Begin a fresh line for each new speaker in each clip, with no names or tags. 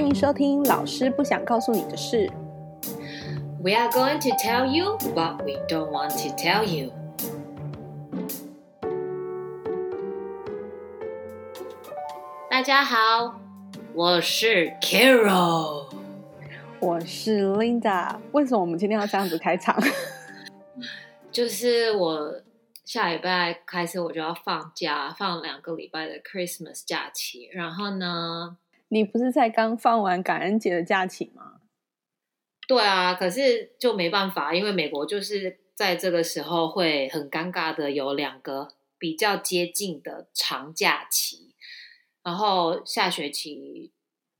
欢迎收听老师不想告诉你的事。
We are going to tell you what we don't want to tell you. 大家好，我是 Carol。
我是 Linda，为什么我们今天要这样子开场？
就是我下礼拜开始我就要放假，放两个礼拜的 Christmas 假期。然后呢，
你不是才刚放完感恩节的假期吗？
对啊，可是就没办法，因为美国就是在这个时候会很尴尬的有两个比较接近的长假期，然后下学期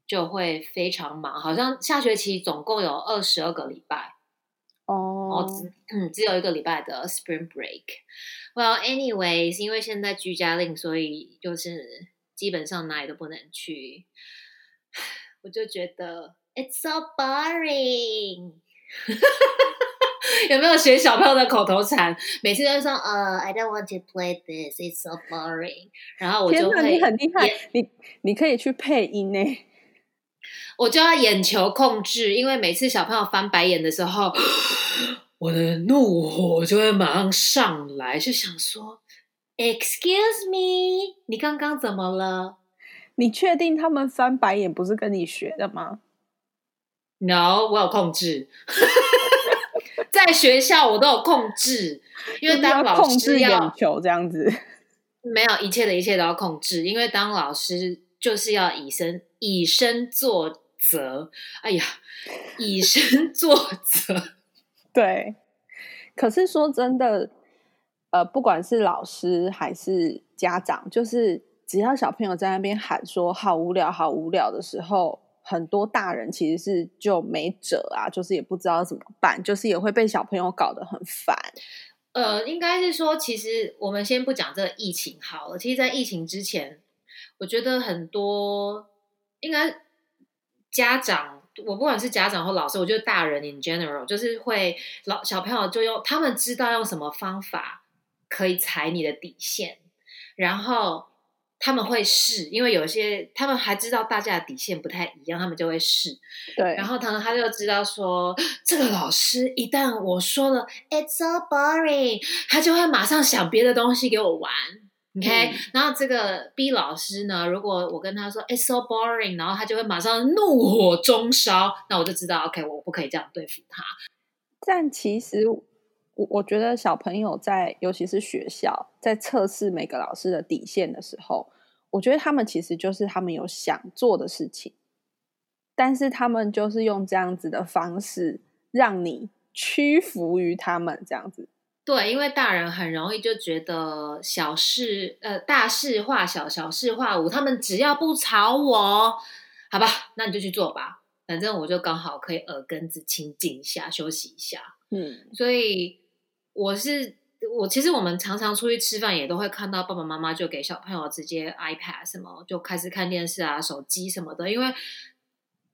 就会非常忙，好像下学期总共有二十二个礼拜，
哦
哦，只嗯只有一个礼拜的 Spring Break。Well, anyways，因为现在居家令，所以就是基本上哪里都不能去，我就觉得 It's so boring。有没有学小朋友的口头禅？每次都会说呃、i don't want to play this, it's so boring。然后我就会
你很厉害，你你可以去配音呢。
我就要眼球控制，因为每次小朋友翻白眼的时候，我的怒火就会马上上来，就想说：“Excuse me，你刚刚怎么了
你确定他们翻白眼不是跟你学的吗
？？”No，我有控制，在学校我都有控制，因为当老师要控制
眼球这样子。
没有一切的一切都要控制，因为当老师就是要以身以身作则。哎呀，以身 作则。
对，可是说真的，呃，不管是老师还是家长，就是只要小朋友在那边喊说“好无聊，好无聊”的时候，很多大人其实是就没辙啊，就是也不知道怎么办，就是也会被小朋友搞得很烦。
呃，应该是说，其实我们先不讲这个疫情好了。其实，在疫情之前，我觉得很多应该家长，我不管是家长或老师，我觉得大人 in general 就是会老小朋友就用他们知道用什么方法可以踩你的底线，然后他们会试，因为有些他们还知道大家的底线不太一样，他们就会试。
对，
然后他他就知道说，这个老师一旦我说了 "It's so boring"，他就会马上想别的东西给我玩。OK，、
嗯
然后这个 B 老师呢，如果我跟他说 "It's so boring"，然后他就会马上怒火中烧，那我就知道 OK，我不可以这样对付他。
但其实我我觉得小朋友在，尤其是学校在测试每个老师的底线的时候，我觉得他们其实就是他们有想做的事情，但是他们就是用这样子的方式让你屈服于他们这样子。
对，因为大人很容易就觉得小事呃大事化小，小事化无，他们只要不吵我，好吧，那你就去做吧，反正我就刚好可以耳根子清静一下，休息一下。
嗯，
所以我是我，其实我们常常出去吃饭，也都会看到爸爸妈妈就给小朋友直接 iPad 什么就开始看电视啊、手机什么的，因为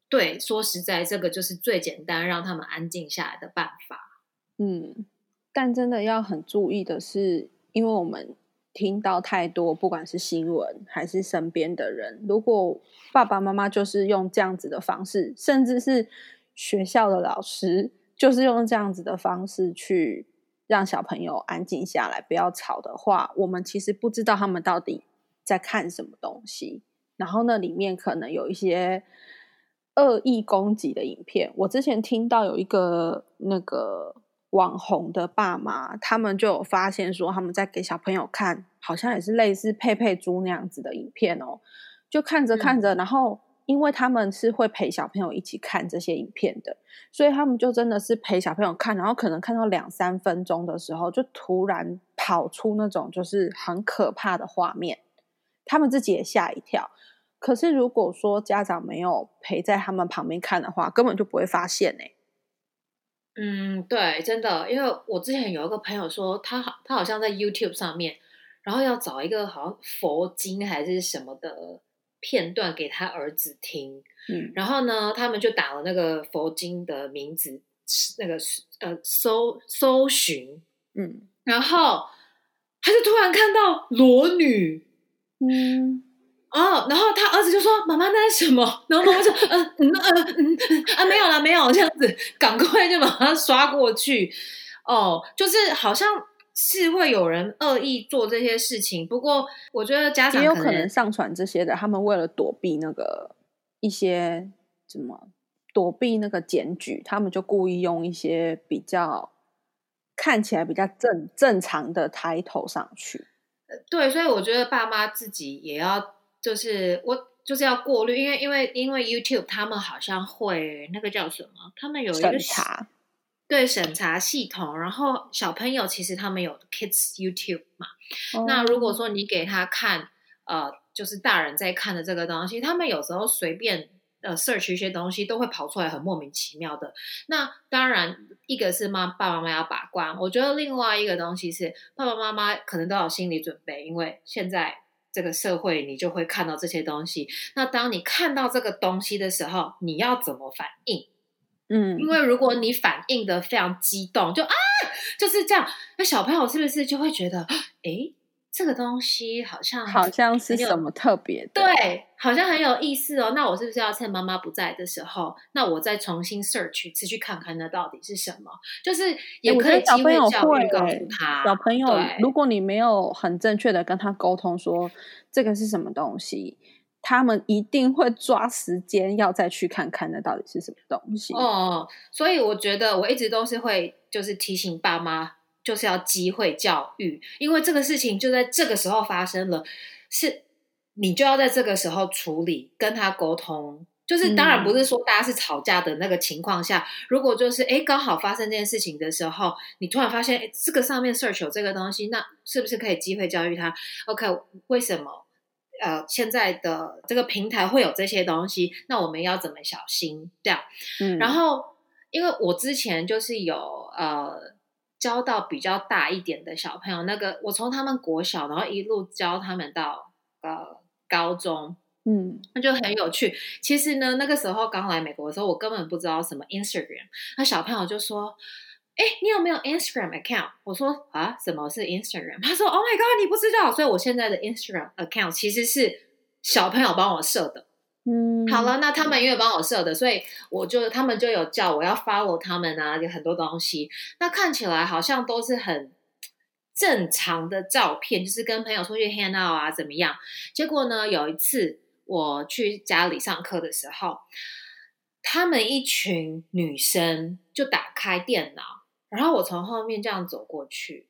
对说实在，这个就是最简单让他们安静下来的办法。
嗯，但真的要很注意的是，因为我们听到太多，不管是新闻还是身边的人，如果爸爸妈妈就是用这样子的方式，甚至是学校的老师就是用这样子的方式去让小朋友安静下来，不要吵的话，我们其实不知道他们到底在看什么东西，然后那里面可能有一些。恶意攻击的影片，我之前听到有一个那个网红的爸妈，他们就有发现说，他们在给小朋友看，好像也是类似佩佩猪那样子的影片哦。就看着看着，然后因为他们是会陪小朋友一起看这些影片的，所以他们就真的是陪小朋友看，然后可能看到两三分钟的时候，就突然跑出那种就是很可怕的画面，他们自己也吓一跳。可是如果说家长没有陪在他们旁边看的话，根本就不会发现呢、
嗯，对，真的，因为我之前有一个朋友说，他好，他好像在 YouTube 上面，然后要找一个好像佛经还是什么的片段给他儿子听，
嗯，
然后呢，他们就打了那个佛经的名字，那个呃搜搜寻，
嗯
然后他就突然看到裸女，
嗯，
哦，然后他儿子就说：“妈妈，那是什么？”然后妈妈说：“嗯嗯嗯嗯嗯啊，没有了，没有。”这样子，赶快就把它刷过去。哦，就是好像是会有人恶意做这些事情，不过我觉得家长
也有可能上传这些的，他们为了躲避那个一些怎么躲避那个检举，他们就故意用一些比较看起来比较正正常的抬头上去。
对，所以我觉得爸妈自己也要。就是我就是要过滤，因为因为因为 YouTube 他们好像会那个叫什么？他们有一个
审查，
对审查系统。然后小朋友其实他们有 Kids YouTube 嘛，那如果说你给他看，呃，就是大人在看的这个东西，他们有时候随便呃 search 一些东西，都会跑出来很莫名其妙的。那当然，一个是妈爸爸妈妈要把关，我觉得另外一个东西是爸爸妈妈可能都有心理准备，因为现在。这个社会，你就会看到这些东西。那当你看到这个东西的时候，你要怎么反应？
嗯，
因为如果你反应的非常激动，就啊，就是这样，那小朋友是不是就会觉得，哎？这个东西好像
好像是什么特别
的，对，好像很有意思哦。那我是不是要趁妈妈不在的时候，那我再重新 search 次去看看那到底是什么？就是也可以
小朋友会
告诉他，
小朋友，如果你没有很正确的跟他沟通说这个是什么东西，他们一定会抓时间要再去看看那到底是什么东西。
哦，所以我觉得我一直都是会就是提醒爸妈。就是要机会教育，因为这个事情就在这个时候发生了，是你就要在这个时候处理，跟他沟通。就是当然不是说大家是吵架的那个情况下，如果就是哎刚好发生这件事情的时候，你突然发现哎这个上面 search 有这个东西，那是不是可以机会教育他？OK，为什么呃现在的这个平台会有这些东西？那我们要怎么小心这样？嗯，然后因为我之前就是有呃。教到比较大一点的小朋友，那个我从他们国小，然后一路教他们到呃高中，
嗯，
那就很有趣。其实呢，那个时候刚来美国的时候，我根本不知道什么 Instagram，那小朋友就说：“哎，你有没有 Instagram account？” 我说：“啊，什么是 Instagram？” 他说：“Oh my god，你不知道！”所以我现在的 Instagram account 其实是小朋友帮我设的。
嗯，
好了，那他们因为帮我设的，所以我就他们就有叫我要 follow 他们啊，有很多东西。那看起来好像都是很正常的照片，就是跟朋友出去 hang out 啊，怎么样？结果呢，有一次我去家里上课的时候，他们一群女生就打开电脑，然后我从后面这样走过去，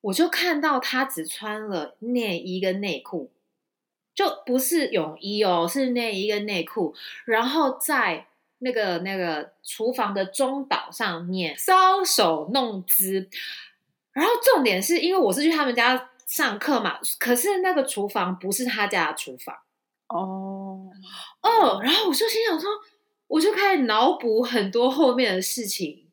我就看到他只穿了内衣跟内裤。就不是泳衣哦，是内衣跟内裤，然后在那个那个厨房的中岛上面搔首弄姿，然后重点是因为我是去他们家上课嘛，可是那个厨房不是他家的厨房
哦
哦，然后我就心想说，我就开始脑补很多后面的事情，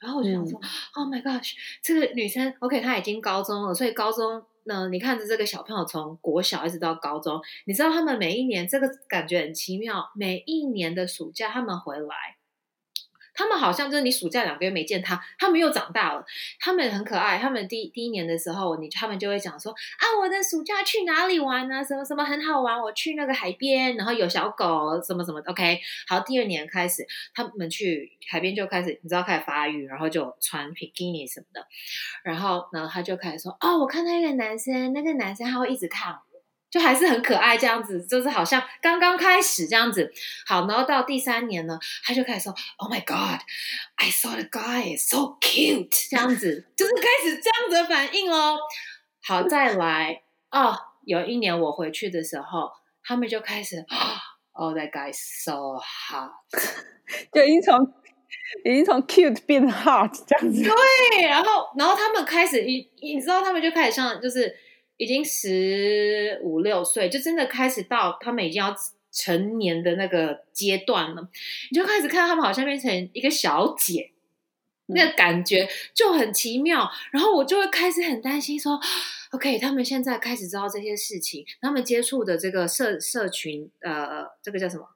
然后我就想说，Oh my gosh，这个女生 OK，她已经高中了，所以高中。呢你看着这个小朋友从国小一直到高中，你知道他们每一年这个感觉很奇妙，每一年的暑假他们回来。他们好像就是你暑假两个月没见他，他们又长大了。他们很可爱。他们第第一年的时候，你他们就会讲说啊，我的暑假去哪里玩呢？什么什么很好玩，我去那个海边，然后有小狗，什么什么。OK，好，第二年开始，他们去海边就开始，你知道开始发育，然后就穿比基尼什么的。然后呢，他就开始说，哦，我看到一个男生，那个男生他会一直看。就还是很可爱，这样子，就是好像刚刚开始这样子。好，然后到第三年呢，他就开始说：“Oh my God, I saw the guy, so cute。”这样子，就是开始这样子的反应喽。好，再来哦。有一年我回去的时候，他们就开始：“Oh, that guy so hot。”
就已经从已经从 cute 变 hot 这样子。
对，然后然后他们开始，你你知道，他们就开始像就是。已经十五六岁，就真的开始到他们已经要成年的那个阶段了，你就开始看到他们好像变成一个小姐，那个感觉就很奇妙。然后我就会开始很担心，说：“OK，他们现在开始知道这些事情，他们接触的这个社社群，呃，这个叫什么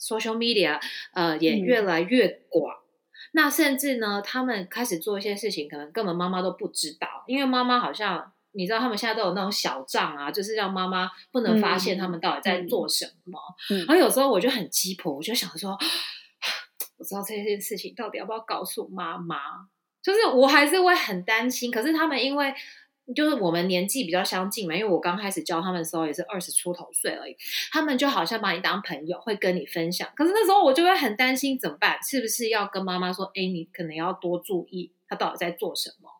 ？social media，呃，也越来越广。那甚至呢，他们开始做一些事情，可能根本妈妈都不知道，因为妈妈好像。”你知道他们现在都有那种小账啊，就是让妈妈不能发现他们到底在做什么。
嗯
然后有时候我就很鸡婆，我就想说，我知道这件事情到底要不要告诉妈妈？就是我还是会很担心。可是他们因为就是我们年纪比较相近嘛，因为我刚开始教他们的时候也是二十出头岁而已，他们就好像把你当朋友，会跟你分享。可是那时候我就会很担心，怎么办？是不是要跟妈妈说，哎，你可能要多注意他到底在做什么？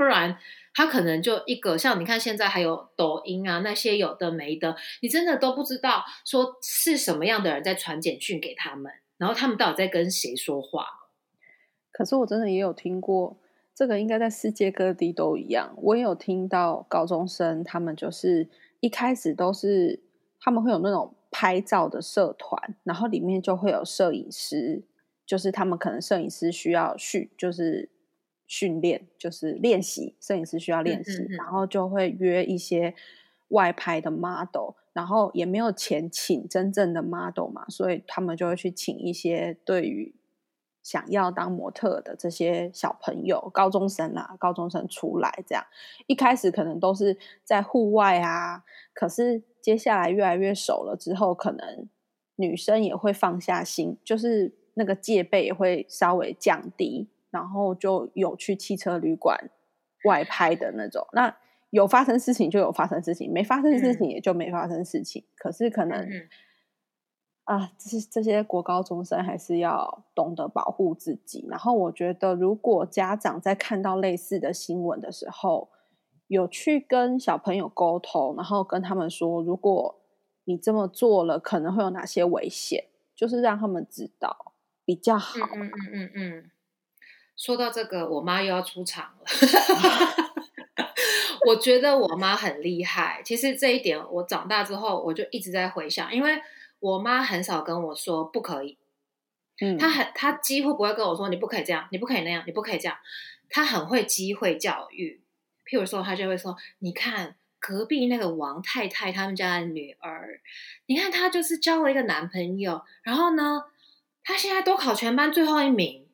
不然他可能就一个像你看现在还有抖音啊那些有的没的，你真的都不知道说是什么样的人在传简讯给他们，然后他们到底在跟谁说话。
可是我真的也有听过，这个应该在世界各地都一样。我也有听到高中生，他们就是一开始都是他们会有那种拍照的社团，然后里面就会有摄影师，就是他们可能摄影师需要训，就是训练，就是练习，摄影师需要练习，
嗯嗯。嗯
然后就会约一些外拍的 model，然后也没有钱请真正的 model 嘛，所以他们就会去请一些对于想要当模特的这些小朋友、高中生啊，高中生出来这样，一开始可能都是在户外啊，可是接下来越来越熟了之后，可能女生也会放下心，就是那个戒备也会稍微降低，然后就有去汽车旅馆外拍的那种。那有发生事情就有发生事情，没发生事情也就没发生事情。可是可能。
嗯
啊，这这些国高中生还是要懂得保护自己。然后我觉得，如果家长在看到类似的新闻的时候，有去跟小朋友沟通，然后跟他们说，如果你这么做了，可能会有哪些危险，就是让他们知道比较好。
嗯嗯嗯嗯嗯。说到这个，我妈又要出场了。我觉得我妈很厉害。其实这一点，我长大之后我就一直在回想，因为我妈很少跟我说不可以，
嗯，
她很她几乎不会跟我说你不可以这样，你不可以那样，你不可以这样。她很会机会教育，譬如说，她就会说：“你看隔壁那个王太太他们家的女儿，你看她就是交了一个男朋友，然后呢，她现在都考全班最后一名。”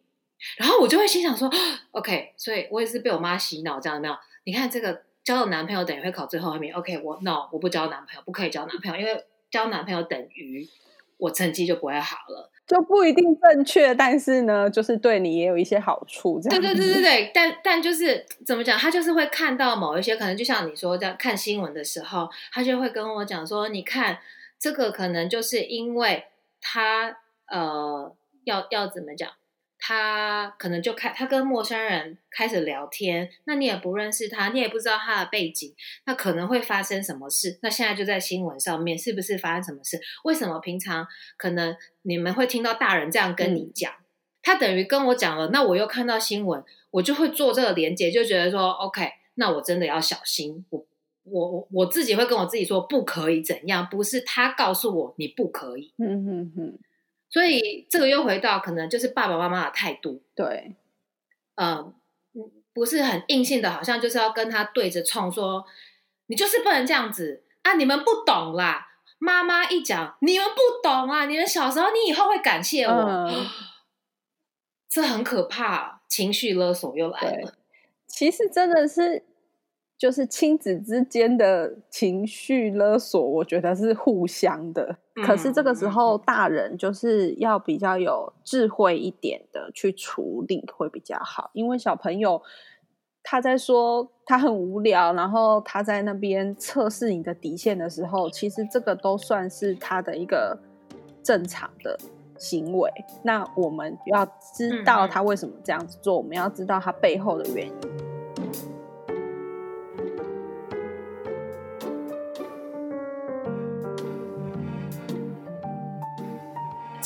然后我就会心想说：“OK，所以我也是被我妈洗脑，这样有没有？你看这个交了男朋友等于会考最后一名，OK，我 no，我不交男朋友，不可以交男朋友，因为交男朋友等于我成绩就不会好了。”
就不一定正确，但是呢，就是对你也有一些好处。这样
对对对对对，但但就是怎么讲，他就是会看到某一些，可能就像你说这样看新闻的时候，他就会跟我讲说，你看这个可能就是因为他呃要要怎么讲，他可能就开他跟陌生人开始聊天，那你也不认识他，你也不知道他的背景，那可能会发生什么事？那现在就在新闻上面，是不是发生什么事？为什么平常可能你们会听到大人这样跟你讲？他等于跟我讲了，那我又看到新闻，我就会做这个连接，就觉得说，OK，那我真的要小心。我我我我自己会跟我自己说，不可以怎样，不是他告诉我你不可以。
嗯哼哼，
所以这个又回到可能就是爸爸妈妈的态度，
对，
嗯，不是很硬性的，好像就是要跟他对着冲说，你就是不能这样子啊！你们不懂啦，妈妈一讲，你们不懂啊！你们小时候，你以后会感谢我，
嗯
这很可怕，情绪勒索又来了。
其实真的是，就是亲子之间的情绪勒索，我觉得是互相的。可是这个时候，大人就是要比较有智慧一点的去处理会比较好，因为小朋友他在说他很无聊，然后他在那边测试你的底线的时候，其实这个都算是他的一个正常的行为。那我们要知道他为什么这样子做，我们要知道他背后的原因。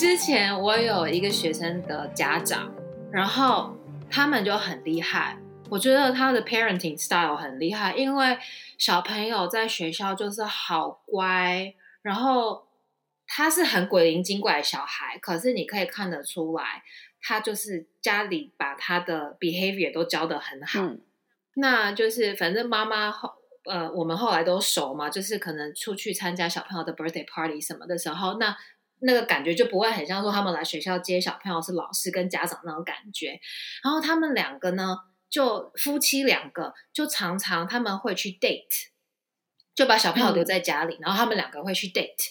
之前我有一个学生的家长，然后他们就很厉害，我觉得他的 parenting style 很厉害，因为小朋友在学校就是好乖，然后他是很鬼灵精怪的小孩，可是你可以看得出来，他就是家里把他的 behavior 都教得很好。
嗯
那就是反正妈妈后呃，我们后来都熟嘛，就是可能出去参加小朋友的 birthday party 什么的时候，那那个感觉就不会很像说他们来学校接小朋友是老师跟家长那种感觉。然后他们两个呢，就夫妻两个就常常他们会去 date，就把小朋友留在家里，然后他们两个会去 date，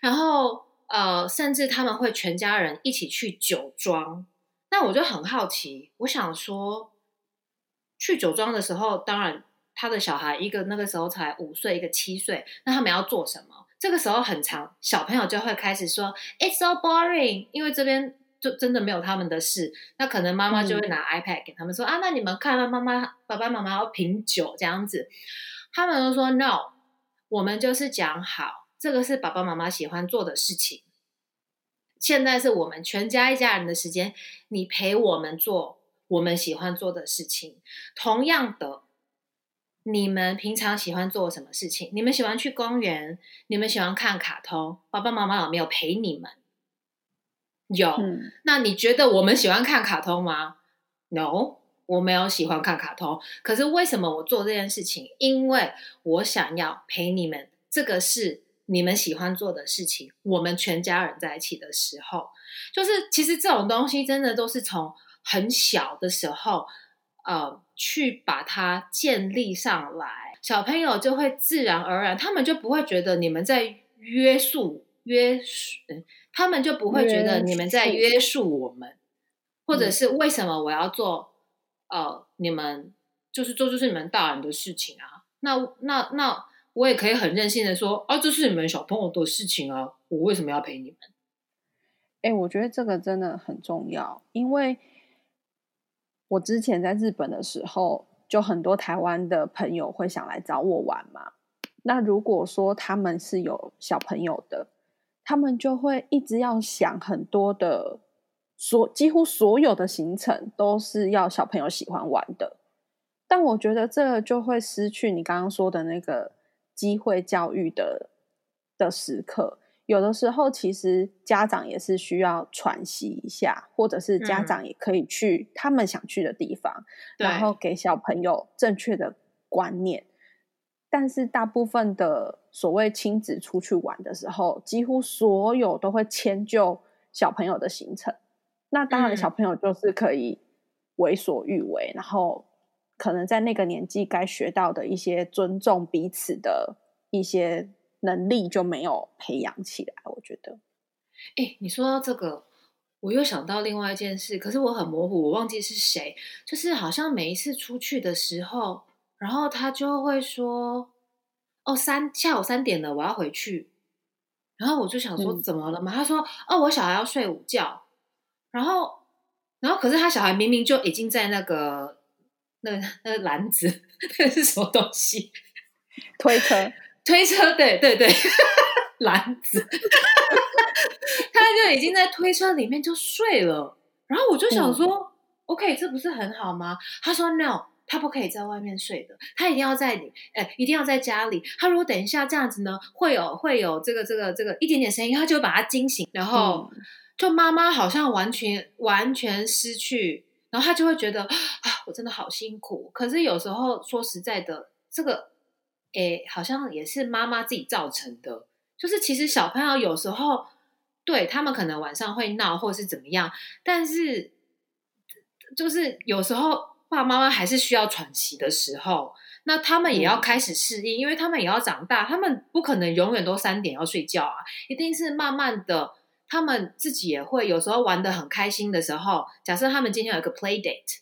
然后呃，甚至他们会全家人一起去酒庄。那我就很好奇，我想说，去酒庄的时候，当然他的小孩一个那个时候才五岁，一个七岁，那他们要做什么？这个时候很长，小朋友就会开始说 "It's so boring"，因为这边就真的没有他们的事。那可能妈妈就会拿 iPad 给他们说啊，那你们看了妈妈、爸爸妈妈要品酒这样子，他们都说 No，我们就是讲好，这个是爸爸妈妈喜欢做的事情。现在是我们全家一家人的时间，你陪我们做我们喜欢做的事情。同样的，你们平常喜欢做什么事情？你们喜欢去公园？你们喜欢看卡通？爸爸妈妈有没有陪你们？有。那你觉得我们喜欢看卡通吗？No，我没有喜欢看卡通。可是为什么我做这件事情？因为我想要陪你们。这个是。你们喜欢做的事情，我们全家人在一起的时候，就是其实这种东西真的都是从很小的时候，呃，去把它建立上来，小朋友就会自然而然，他们就不会觉得你们在约束约束，他们就不会觉得你们在约束我们，或者是为什么我要做，呃，你们就是做就是你们大人的事情啊，那那那。我也可以很任性的说啊，这是你们小朋友的事情啊，我为什么要陪你们？
哎，我觉得这个真的很重要，因为我之前在日本的时候，就很多台湾的朋友会想来找我玩嘛。那如果说他们是有小朋友的，他们就会一直要想很多的，所几乎所有的行程都是要小朋友喜欢玩的。但我觉得这就会失去你刚刚说的那个。机会教育的的时刻，有的时候其实家长也是需要喘息一下，或者是家长也可以去他们想去的地方，然后给小朋友正确的观念。但是大部分的所谓亲子出去玩的时候，几乎所有都会迁就小朋友的行程。那当然，小朋友就是可以为所欲为，然后。可能在那个年纪该学到的一些尊重彼此的一些能力就没有培养起来，我觉得。
哎，你说到这个，我又想到另外一件事，可是我很模糊，我忘记是谁。就是好像每一次出去的时候，然后他就会说：“哦，三下午三点了，我要回去。”然后我就想说：“怎么了嘛？”他说：“哦，我小孩要睡午觉。”然后，然后可是他小孩明明就已经在那个。那那个篮子 那是什么东西？
推车，
推车，对对对，篮子，他就已经在推车里面就睡了。然后我就想说，OK，这不是很好吗？他说 No，他不可以在外面睡的，他一定要在你，哎，一定要在家里。他如果等一下这样子呢，会有会有这个这个这个一点点声音，他就会把他惊醒。然后就妈妈好像完全完全失去。然后他就会觉得啊，我真的好辛苦。可是有时候说实在的，这个诶，好像也是妈妈自己造成的。就是其实小朋友有时候对他们可能晚上会闹，或者是怎么样，但是就是有时候爸爸妈妈还是需要喘息的时候，那他们也要开始适应，因为他们也要长大，他们不可能永远都三点要睡觉啊，一定是慢慢的。他们自己也会有时候玩的很开心的时候，假设他们今天有一个 play date，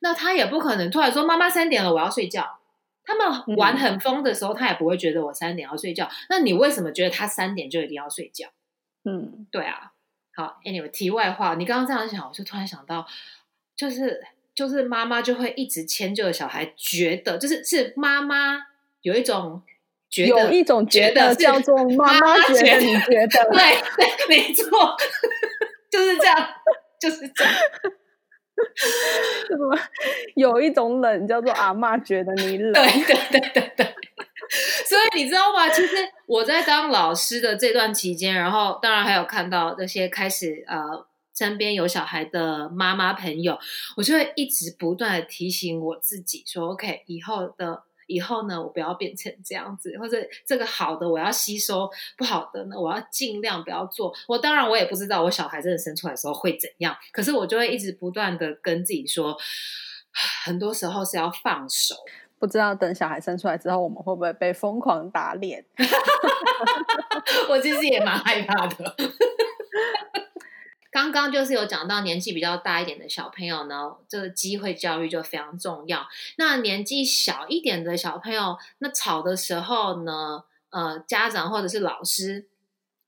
那他也不可能突然说妈妈三点了我要睡觉。他们玩很疯的时候，他也不会觉得我三点要睡觉。那你为什么觉得他三点就一定要睡觉？
嗯，
对啊。好，anyway，题外话，你刚刚这样想，我就突然想到，就是就是妈妈就会一直迁就小孩，觉得就是是妈妈有一种。
觉得有一种觉得叫做妈妈觉得，你觉得
对对，没错，就是这样，就是这样。
什么？有一种冷叫做阿妈觉得你冷，
对对对对对。所以你知道吗？其实我在当老师的这段期间，然后当然还有看到那些开始呃身边有小孩的妈妈朋友，我就会一直不断的提醒我自己说：“OK，以后的。”以后呢，我不要变成这样子，或者这个好的我要吸收，不好的呢，我要尽量不要做。我当然我也不知道我小孩真的生出来的时候会怎样，可是我就会一直不断的跟自己说，很多时候是要放手。
不知道等小孩生出来之后，我们会不会被疯狂打脸？
我其实也蛮害怕的。刚刚就是有讲到年纪比较大一点的小朋友呢，这个机会教育就非常重要。那年纪小一点的小朋友，那吵的时候呢，呃，家长或者是老师，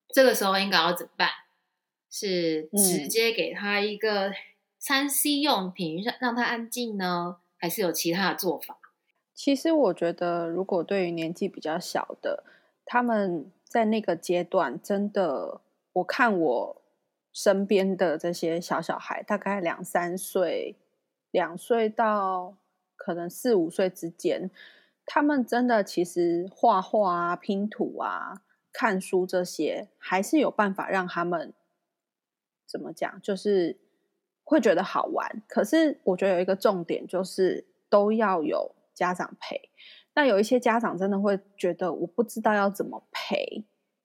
这个时候应该要怎么办？是直接给他一个三 C 用品让让他安静呢，还是有其他的做法？
其实我觉得，如果对于年纪比较小的，他们在那个阶段，真的，我看我身边的这些小小孩，大概两三岁、两岁到可能四五岁之间，他们真的其实画画啊、拼图啊、看书这些，还是有办法让他们怎么讲，就是会觉得好玩。可是我觉得有一个重点，就是都要有。家长陪，那有一些家长真的会觉得我不知道要怎么陪，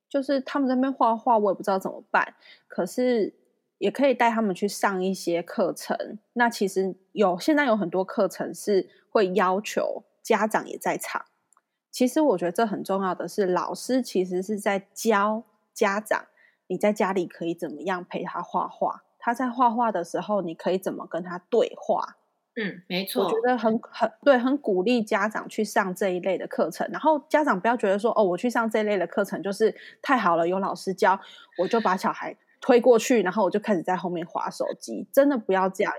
就是他们在那边画画，我也不知道怎么办。可是也可以带他们去上一些课程。那其实有现在有很多课程是会要求家长也在场。其实我觉得这很重要的是，老师其实是在教家长，你在家里可以怎么样陪他画画，他在画画的时候，你可以怎么跟他对话。
嗯，没错，
我觉得很很对，很鼓励家长去上这一类的课程。然后家长不要觉得说，哦，我去上这一类的课程就是太好了，有老师教，我就把小孩推过去，然后我就开始在后面划手机。真的不要这样。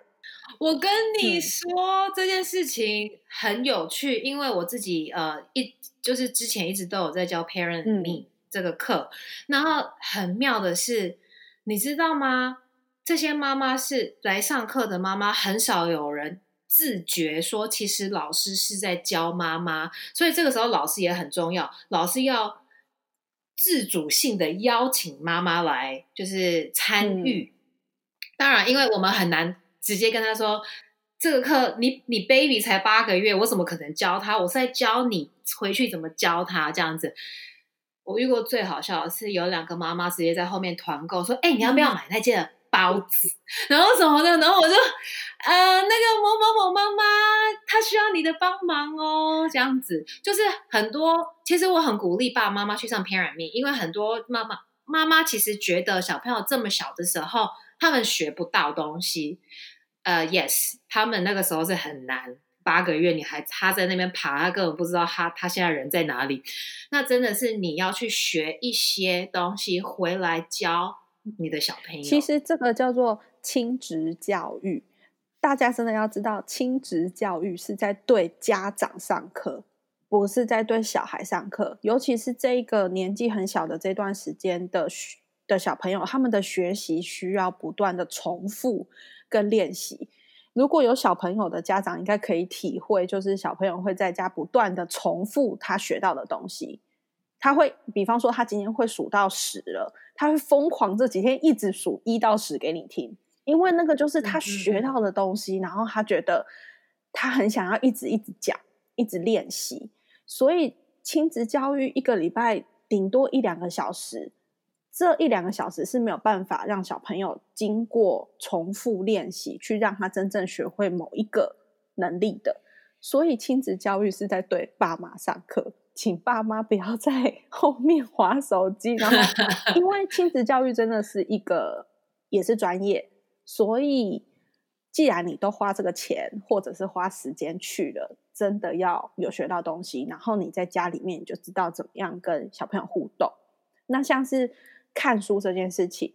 我跟你说这件事情很有趣，因为我自己呃一就是之前一直都有在教 Parent Me 这个课，然后很妙的是，你知道吗？这些妈妈是来上课的妈妈，很少有人。自觉说，其实老师是在教妈妈，所以这个时候老师也很重要。老师要自主性的邀请妈妈来，就是参与。当然，因为我们很难直接跟他说，这个课你你 baby 才八个月，我怎么可能教他？我是在教你回去怎么教他这样子。我遇过最好笑的是，有两个妈妈直接在后面团购说：“哎，你要不要买那件？”包子，然后什么的，然后我就，呃，那个某某某妈妈，她需要你的帮忙哦，这样子，就是很多，其实我很鼓励爸爸妈妈去上 Parent Me，因为很多妈妈妈妈其实觉得小朋友这么小的时候，他们学不到东西，呃，Yes，他们那个时候是很难，八个月你还他在那边爬，他根本不知道他他现在人在哪里，那真的是你要去学一些东西回来教。你的小朋友，
其实这个叫做亲职教育。大家真的要知道，亲职教育是在对家长上课，不是在对小孩上课。尤其是这一个年纪很小的这段时间的的小朋友，他们的学习需要不断的重复跟练习。如果有小朋友的家长，应该可以体会，就是小朋友会在家不断的重复他学到的东西。他会，比方说，他今天会数到十了，他会疯狂这几天一直数一到十给你听，因为那个就是他学到的东西，然后他觉得他很想要一直一直讲，一直练习。所以亲子教育一个礼拜顶多一两个小时，这一两个小时是没有办法让小朋友经过重复练习去让他真正学会某一个能力的。所以亲子教育是在对爸妈上课。请爸妈不要在 后面划手机，然后 因为亲子教育真的是一个也是专业，所以既然你都花这个钱或者是花时间去了，真的要有学到东西，然后你在家里面就知道怎么样跟小朋友互动。那像是看书这件事情，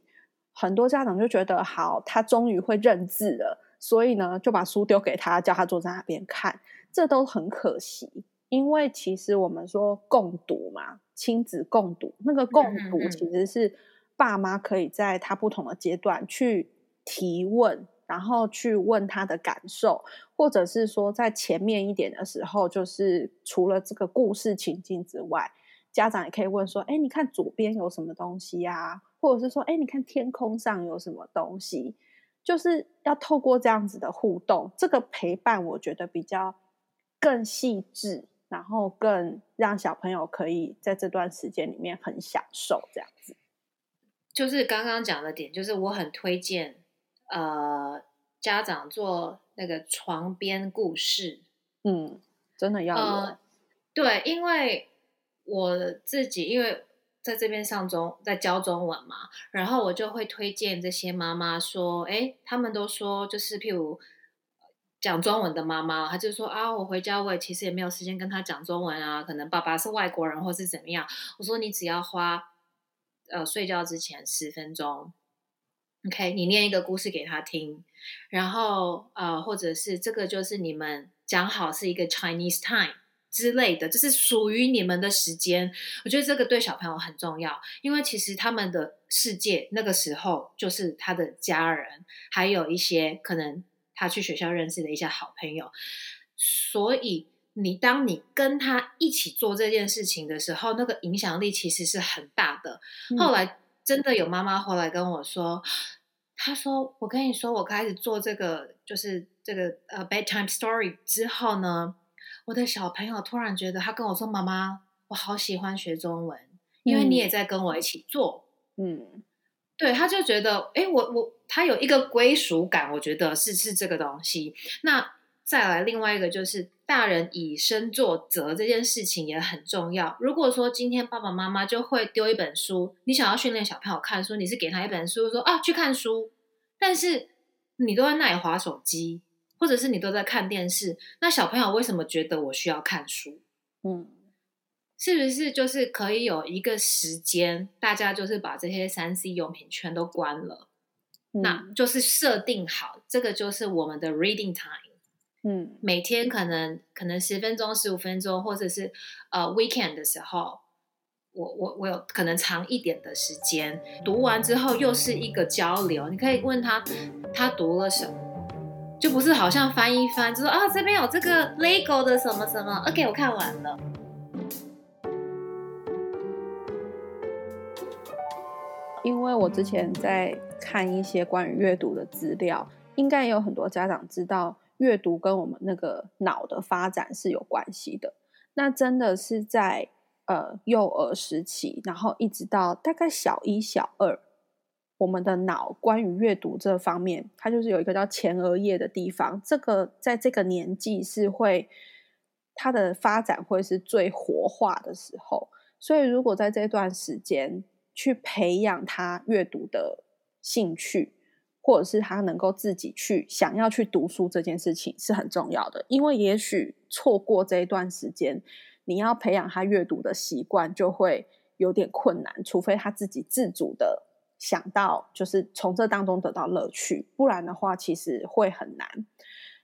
很多家长就觉得好，他终于会认字了，所以呢就把书丢给他，叫他坐在那边看，这都很可惜。因为其实我们说共读嘛，亲子共读，那个共读其实是爸妈可以在他不同的阶段去提问，然后去问他的感受，或者是说在前面一点的时候，就是除了这个故事情境之外，家长也可以问说：“哎，你看左边有什么东西呀？”或者是说：“哎，你看天空上有什么东西？”就是要透过这样子的互动，这个陪伴，我觉得比较更细致。然后更让小朋友可以在这段时间里面很享受这样子，
就是刚刚讲的点，就是我很推荐呃家长做那个床边故事。
嗯，真的要有。
对，因为我自己因为在这边上中在教中文嘛，然后我就会推荐这些妈妈说，哎，他们都说就是譬如讲中文的妈妈，她就说啊，我回家我也其实也没有时间跟他讲中文啊，可能爸爸是外国人或是怎么样。我说你只要花呃睡觉之前十分钟，OK，你念一个故事给他听，然后呃或者是这个就是你们讲好是一个 Chinese time。之类的，这是属于你们的时间。我觉得这个对小朋友很重要，因为其实他们的世界那个时候就是他的家人，还有一些可能他去学校认识的一些好朋友。所以你当你跟他一起做这件事情的时候，那个影响力其实是很大的。后来真的有妈妈回来跟我说，她说：“我跟你说，我开始做这个就是这个呃 bedtime story 之后呢。”我的小朋友突然觉得，他跟我说：“妈妈，我好喜欢学中文，因为你也在跟我一起做。”嗯，对，他就觉得，哎，我我他有一个归属感，我觉得是是这个东西。那再来另外一个就是，大人以身作则这件事情也很重要。如果说今天爸爸妈妈就会丢一本书，你想要训练小朋友看书，你是给他一本书，说啊去看书，但是你都在那里划手机。或者是你都在看电视，那小朋友为什么觉得我需要看书？嗯，是不是就是可以有一个时间，大家就是把这些三 C 用品全都关了，那就是设定好，这个就是我们的 reading time。嗯，每天可能可能十分钟、十五分钟，或者是呃 weekend 的时候，我我我有可能长一点的时间，读完之后又是一个交流，你可以问他他读了什么。就不是好像翻一翻，就说啊这边有这个 Lego 的什么什么，OK 我看完了。
因为我之前在看一些关于阅读的资料，应该也有很多家长知道，阅读跟我们那个脑的发展是有关系的。那真的是在呃幼儿时期，然后一直到大概小一、小二。我们的脑关于阅读这方面，它就是有一个叫前额叶的地方。这个在这个年纪是会它的发展会是最活化的时候。所以，如果在这段时间去培养他阅读的兴趣，或者是他能够自己去想要去读书这件事情是很重要的。因为也许错过这一段时间，你要培养他阅读的习惯就会有点困难，除非他自己自主的。想到就是从这当中得到乐趣，不然的话其实会很难。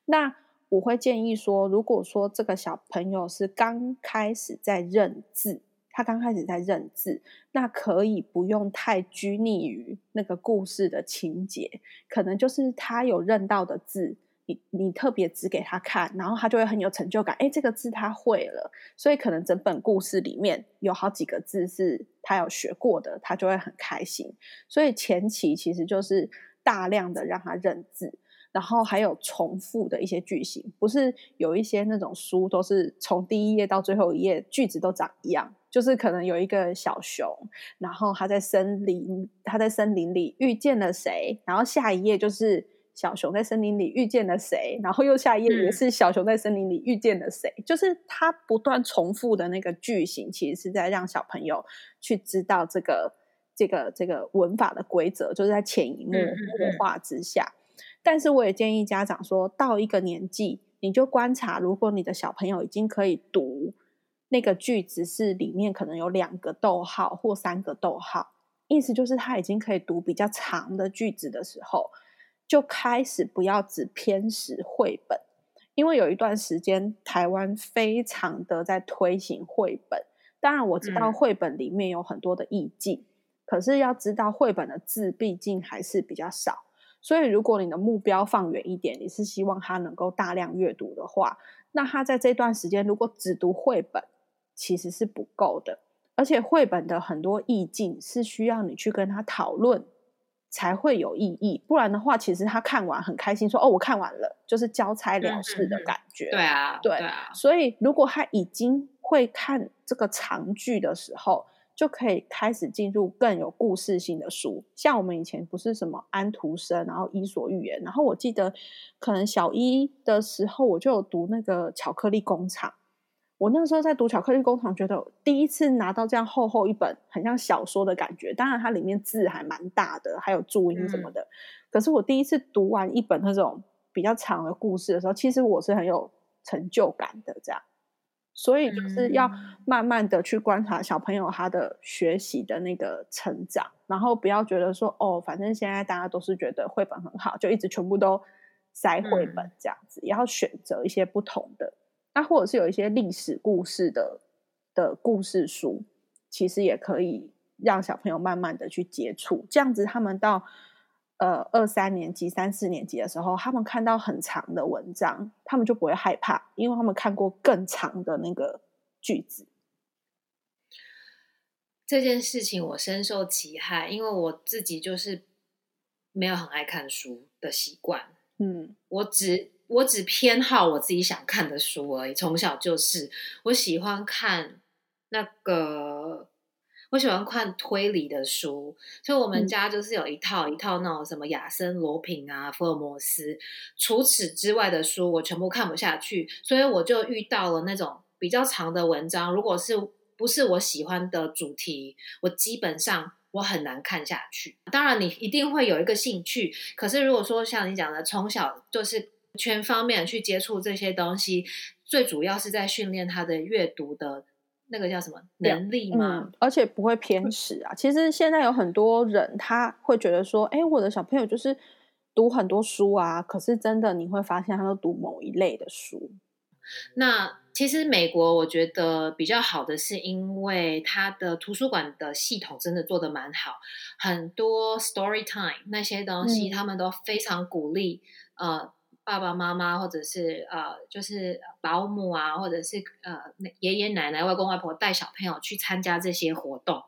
那我会建议说，如果说这个小朋友是刚开始在认字，他刚开始在认字，那可以不用太拘泥于那个故事的情节，可能就是他有认到的字。你你特别指给他看，然后他就会很有成就感。哎，这个字他会了，所以可能整本故事里面有好几个字是他有学过的，他就会很开心。所以前期其实就是大量的让他认字，然后还有重复的一些句型。不是有一些那种书都是从第一页到最后一页句子都长一样，就是可能有一个小熊，然后他在森林，他在森林里遇见了谁，然后下一页就是。小熊在森林里遇见了谁？然后又下一页也是小熊在森林里遇见了谁？就是他不断重复的那个句型，其实是在让小朋友去知道这个这个这个文法的规则，就是在潜移默默化之下。但是我也建议家长说到一个年纪，你就观察，如果你的小朋友已经可以读那个句子是里面可能有两个逗号或三个逗号，意思就是他已经可以读比较长的句子的时候。就开始不要只偏食绘本，因为有一段时间台湾非常的在推行绘本。当然我知道绘本里面有很多的意境，可是要知道绘本的字毕竟还是比较少。所以如果你的目标放远一点，你是希望他能够大量阅读的话，那他在这段时间如果只读绘本，其实是不够的。而且绘本的很多意境是需要你去跟他讨论。才会有意义，不然的话，其实他看完很开心，说：“哦，我看完了，就是交差了事的感觉。”
对啊，
对
啊。
所以，如果他已经会看这个长剧的时候，就可以开始进入更有故事性的书。像我们以前不是什么安徒生，然后伊索寓言，然后我记得可能小一的时候我就有读那个巧克力工厂。我那时候在读巧克力工厂，觉得第一次拿到这样厚厚一本，很像小说的感觉。当然它里面字还蛮大的，还有注音什么的。可是我第一次读完一本那种比较长的故事的时候，其实我是很有成就感的。这样。所以就是要慢慢的去观察小朋友他的学习的那个成长，然后不要觉得说哦，反正现在大家都是觉得绘本很好，就一直全部都塞绘本这样子，也要选择一些不同的。那或者是有一些历史故事的的故事书，其实也可以让小朋友慢慢的去接触，这样子他们到。呃，二三年级、三四年级的时候，他们看到很长的文章，他们就不会害怕，因为他们看过更长的那个句子。
这件事情我深受其害，因为我自己就是没有很爱看书的习惯。嗯，我只我只偏好我自己想看的书而已。从小就是我喜欢看那个。我喜欢看推理的书，所以我们家就是有一套一套那种什么亚森罗平啊、福尔摩斯。除此之外的书，我全部看不下去，所以我就遇到了那种比较长的文章。如果是不是我喜欢的主题，我基本上我很难看下去。当然，你一定会有一个兴趣，可是如果说像你讲的，从小就是全方面去接触这些东西，最主要是在训练他的阅读的。那个叫什么能力吗？
而且不会偏食啊。其实现在有很多人他会觉得说：“哎，我的小朋友就是读很多书啊。”可是真的你会发现，他都读某一类的书。
那其实美国我觉得比较好的是，因为它的图书馆的系统真的做的蛮好，很多 story time 那些东西，他们都非常鼓励呃。爸爸妈妈，或者是呃，就是保姆啊，或者是呃，爷爷奶奶、外公外婆带小朋友去参加这些活动，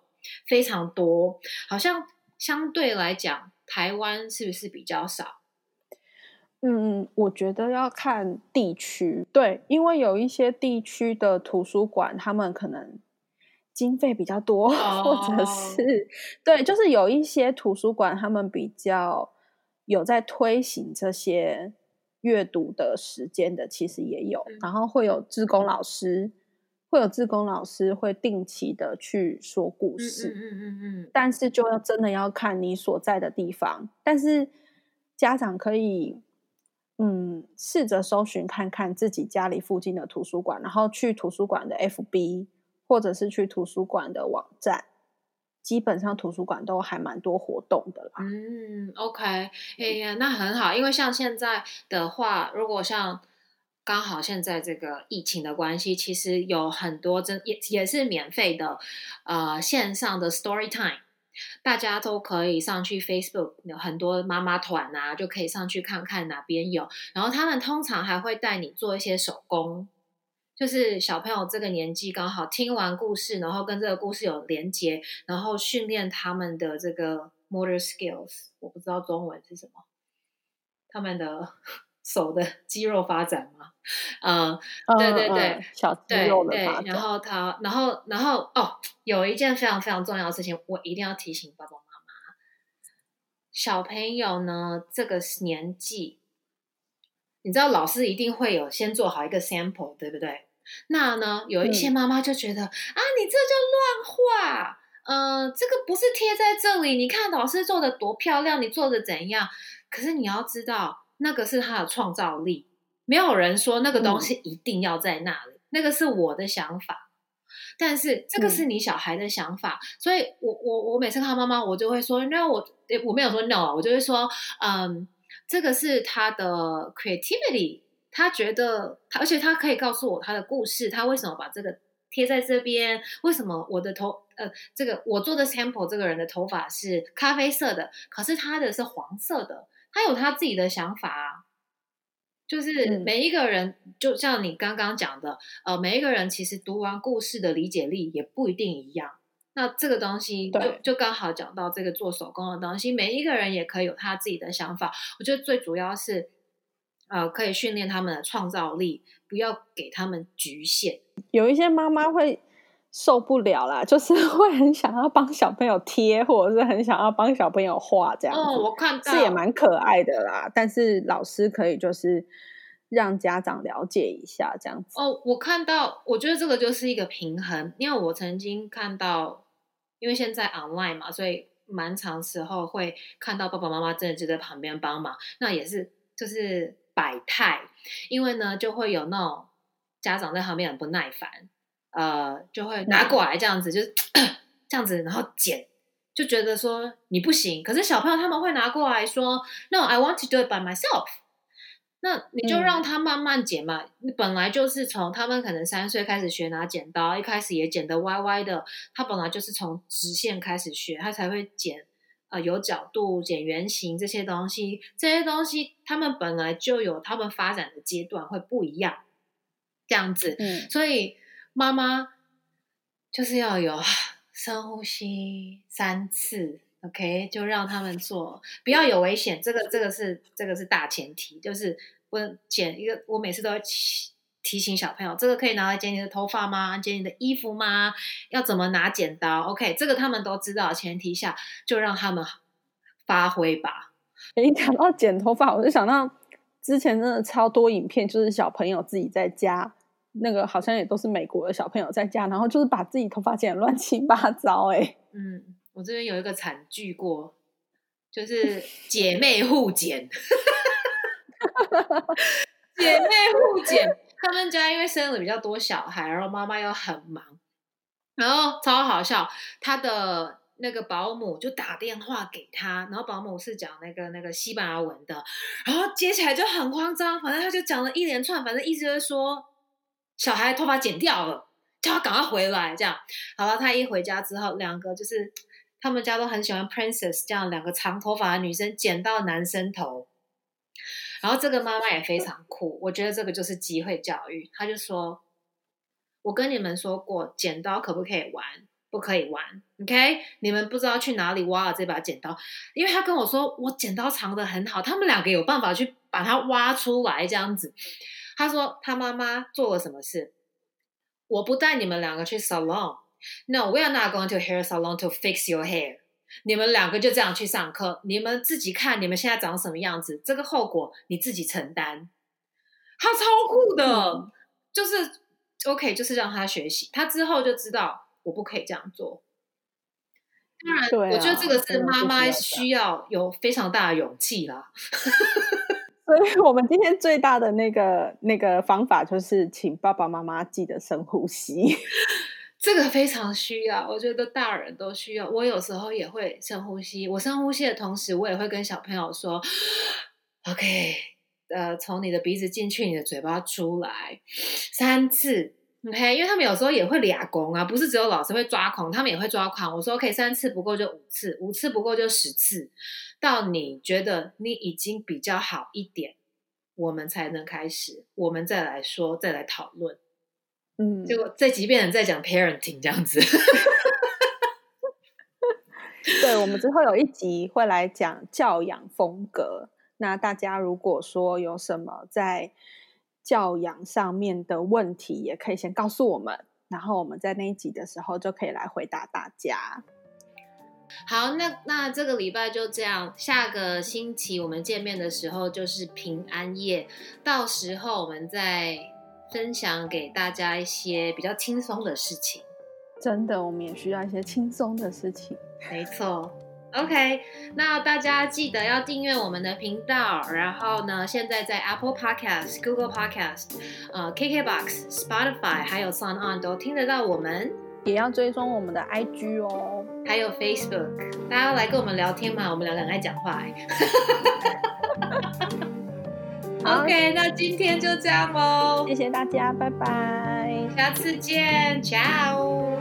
非常多。好像相对来讲，台湾是不是比较少？
嗯，我觉得要看地区。对，因为有一些地区的图书馆，他们可能经费比较多，或者是对，就是有一些图书馆，他们比较有在推行这些。阅读的时间的其实也有，然后会有志工老师，会有志工老师会定期的去说故事，嗯嗯嗯嗯，但是就要真的要看你所在的地方，但是家长可以嗯试着搜寻看看自己家里附近的图书馆，然后去图书馆的 FB 或者是去图书馆的网站。基本上图书馆都还蛮多活动的啦。
嗯，OK，哎呀，那很好，因为像现在的话，如果像刚好现在这个疫情的关系，其实有很多真也也是免费的，呃，线上的 Story Time，大家都可以上去 Facebook，有很多妈妈团啊，就可以上去看看哪边有，然后他们通常还会带你做一些手工。就是小朋友这个年纪刚好听完故事，然后跟这个故事有连接，然后训练他们的这个 motor skills，我不知道中文是什么，他们的 手的肌肉发展吗？嗯，对对对，
小肌肉的
发展。然后他，然后然后哦，有一件非常非常重要的事情，我一定要提醒爸爸妈妈，小朋友呢这个年纪。你知道老师一定会有先做好一个 sample，对不对？那呢，有一些妈妈就觉得啊，你这就乱画，嗯，这个不是贴在这里，你看老师做的多漂亮，你做的怎样？可是你要知道，那个是他的创造力，没有人说那个东西一定要在那里，那个是我的想法，但是这个是你小孩的想法，所以我我我每次看到妈妈，我就会说，那我我没有说 no，我就会说，嗯。这个是他的 creativity，他觉得他，而且他可以告诉我他的故事，他为什么把这个贴在这边？为什么我的头，呃，这个我做的 sample 这个人的头发是咖啡色的，可是他的是黄色的，他有他自己的想法。就是每一个人，就像你刚刚讲的，呃，每一个人其实读完故事的理解力也不一定一样。那这个东西就就刚好讲到这个做手工的东西，每一个人也可以有他自己的想法。我觉得最主要是，呃，可以训练他们的创造力，不要给他们局限。
有一些妈妈会受不了啦，就是会很想要帮小朋友贴，或者是很想要帮小朋友画这样子。
哦，我看到
是也蛮可爱的啦，但是老师可以就是让家长了解一下这样子。
哦，我看到，我觉得这个就是一个平衡，因为我曾经看到，因为现在 online 嘛，所以蛮长时候会看到爸爸妈妈真的就在旁边帮忙，那也是就是百态，因为呢就会有那种家长在旁边很不耐烦，呃，就会拿过来这样子，就是 这样子，然后剪。就觉得说你不行，可是小朋友他们会拿过来说，No，I want to do it by myself。那你就让他慢慢剪嘛。你本来就是从他们可能三岁开始学拿剪刀，一开始也剪得歪歪的。他本来就是从直线开始学，他才会剪呃有角度、剪圆形这些东西。这些东西他们本来就有他们发展的阶段会不一样，这样子。
嗯，
所以妈妈就是要有深呼吸三次，OK，就让他们做，不要有危险。这个这个是这个是大前提，就是我剪一个，我每次都会提提醒小朋友，这个可以拿来剪你的头发吗？剪你的衣服吗？要怎么拿剪刀？OK，这个他们都知道的前提下，就让他们发挥吧。
诶，讲到剪头发，我就想到之前真的超多影片，就是小朋友自己在家。那个好像也都是美国的小朋友在家，然后就是把自己头发剪乱七八糟。哎，
嗯，我这边有一个惨剧过，就是姐妹互剪，姐妹互剪。他们家因为生了比较多小孩，然后妈妈又很忙，然后超好笑。他的那个保姆就打电话给他，然后保姆是讲那个那个西班牙文的，然后接起来就很慌张，反正他就讲了一连串，反正意思就是说。小孩头发剪掉了，叫他赶快回来。这样好了，他一回家之后，两个就是他们家都很喜欢 princess 这样两个长头发的女生剪到男生头。然后这个妈妈也非常酷，我觉得这个就是机会教育。他就说：“我跟你们说过，剪刀可不可以玩？不可以玩。OK，你们不知道去哪里挖了这把剪刀，因为他跟我说我剪刀藏的很好，他们两个有办法去把它挖出来，这样子。”他说他妈妈做了什么事？我不带你们两个去 salon。No, we are not going to hair salon to fix your hair。你们两个就这样去上课，你们自己看你们现在长什么样子，这个后果你自己承担。他超酷的，就是 OK，就是让他学习，他之后就知道我不可以这样做。当然，我觉得这个是妈妈需要有非常大的勇气啦。
所以我们今天最大的那个那个方法就是，请爸爸妈妈记得深呼吸。
这个非常需要，我觉得大人都需要。我有时候也会深呼吸。我深呼吸的同时，我也会跟小朋友说：“OK，呃，从你的鼻子进去，你的嘴巴出来三次。”OK，因为他们有时候也会俩弓啊，不是只有老师会抓狂，他们也会抓狂。我说：“OK，三次不够就五次，五次不够就十次。”到你觉得你已经比较好一点，我们才能开始，我们再来说，再来讨论。
嗯，
结果这即便在讲 parenting 这样子。
对，我们之后有一集会来讲教养风格。那大家如果说有什么在教养上面的问题，也可以先告诉我们，然后我们在那一集的时候就可以来回答大家。
好，那那这个礼拜就这样。下个星期我们见面的时候就是平安夜，到时候我们再分享给大家一些比较轻松的事情。
真的，我们也需要一些轻松的事情。
没错。OK，那大家记得要订阅我们的频道，然后呢，现在在 Apple Podcast、Google Podcast、呃 KKBox、Spotify 还有 Sound On 都听得到我们。
也要追踪我们的 IG 哦，
还有 Facebook，大家要来跟我们聊天嘛？我们两个很爱讲话。OK，那今天就这样喽，
谢谢大家，拜拜，
下次见，Ciao。